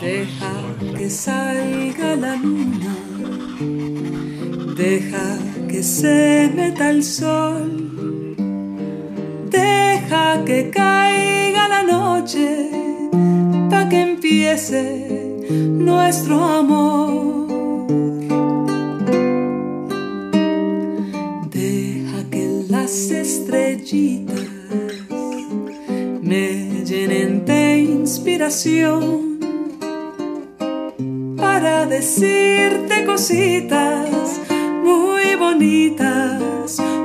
Deja que salga la luna, deja que se meta el sol, deja que caiga la noche, pa' que empiece nuestro amor. me llenen de inspiración para decirte cositas muy bonitas.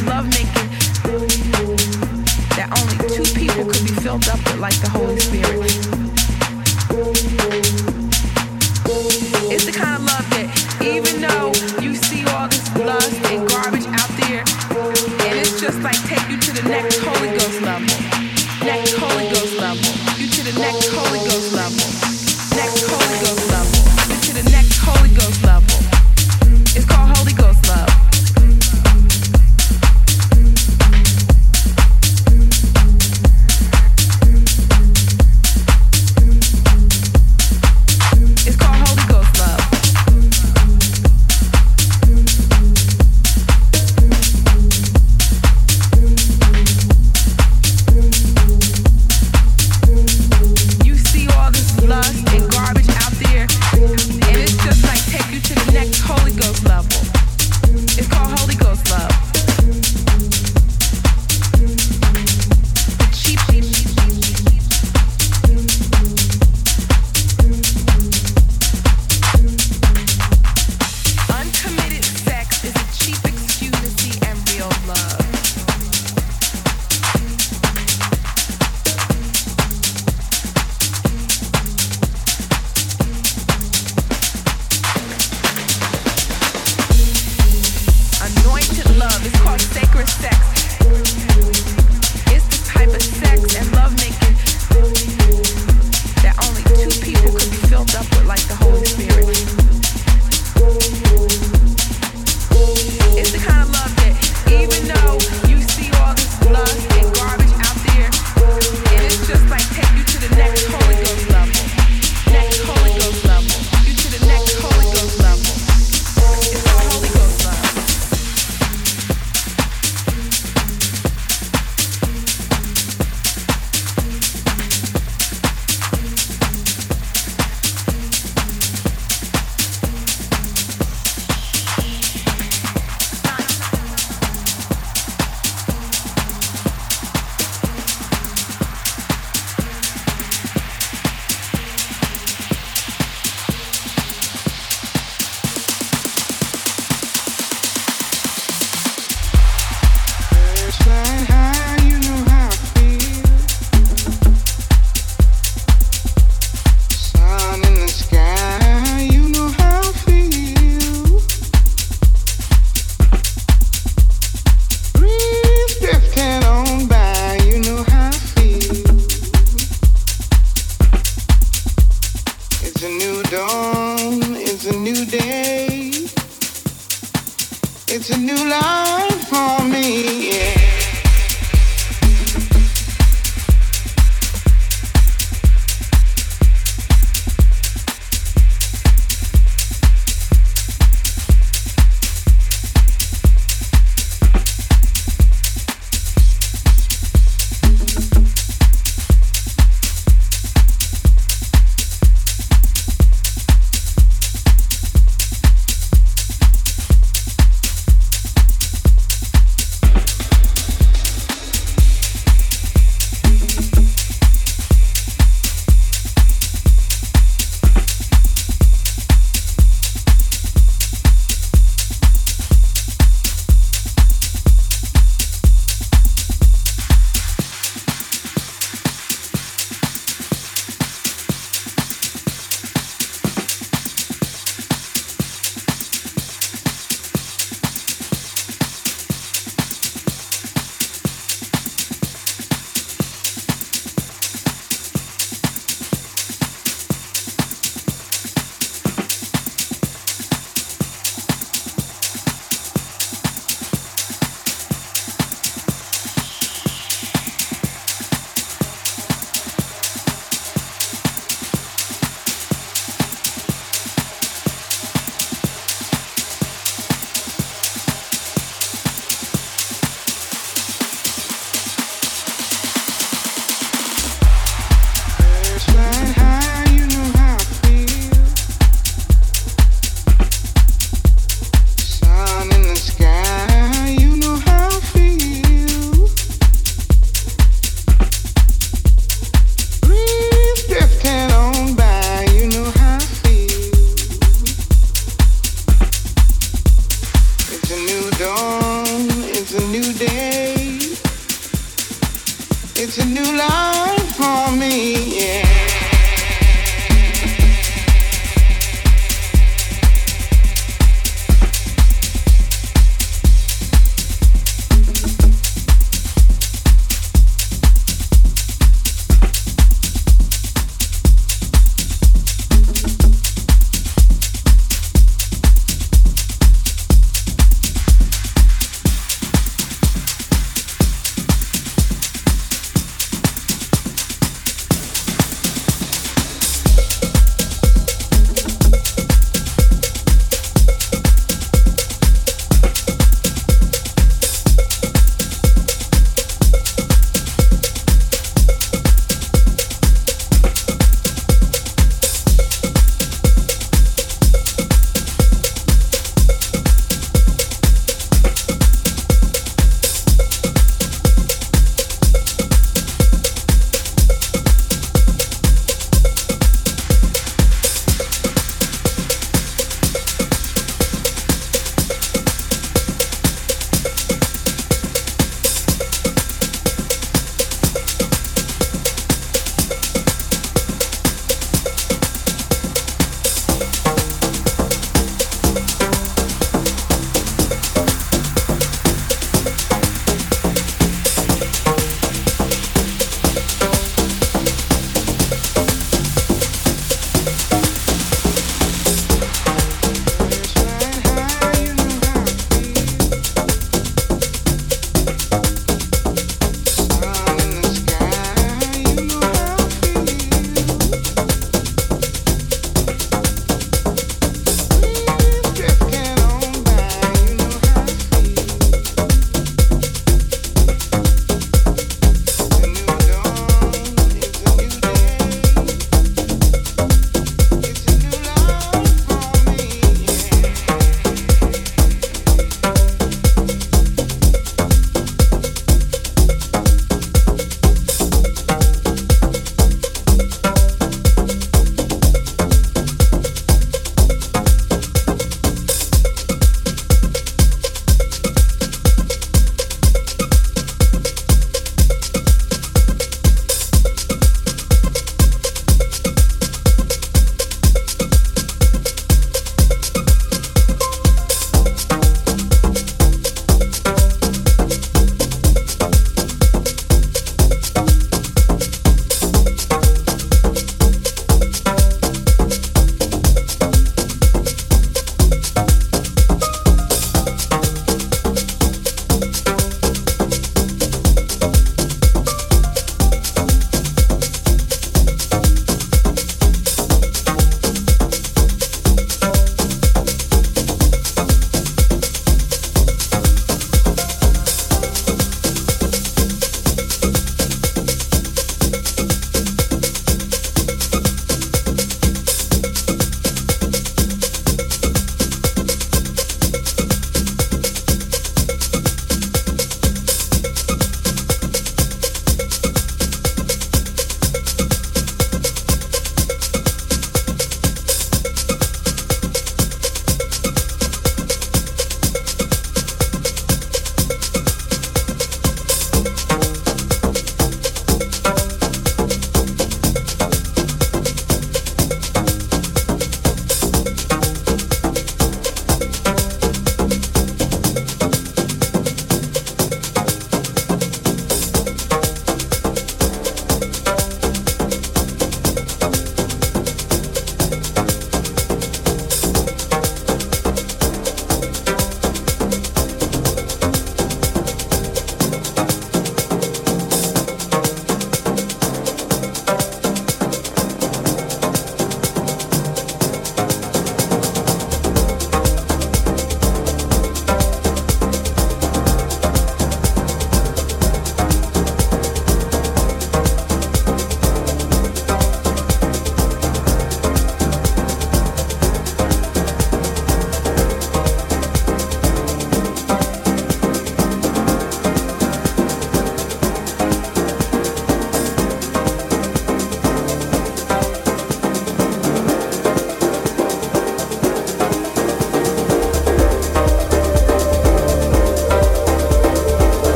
and love making that only two people could be filled up with like the Holy Spirit. It's the kind of love that even though you see all this lust and garbage out there, and it's just like take you to the next Holy Ghost.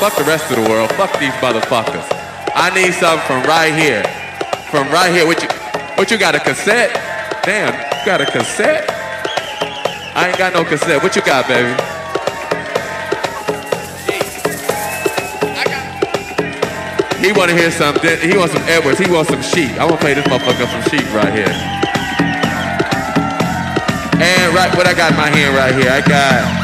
Fuck the rest of the world. Fuck these motherfuckers. I need something from right here. From right here. What you what you got a cassette? Damn, you got a cassette? I ain't got no cassette. What you got, baby? He wanna hear something. He wants some Edwards. He wants some sheep. I wanna play this motherfucker some sheep right here. And right, what I got in my hand right here, I got,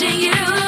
watching you.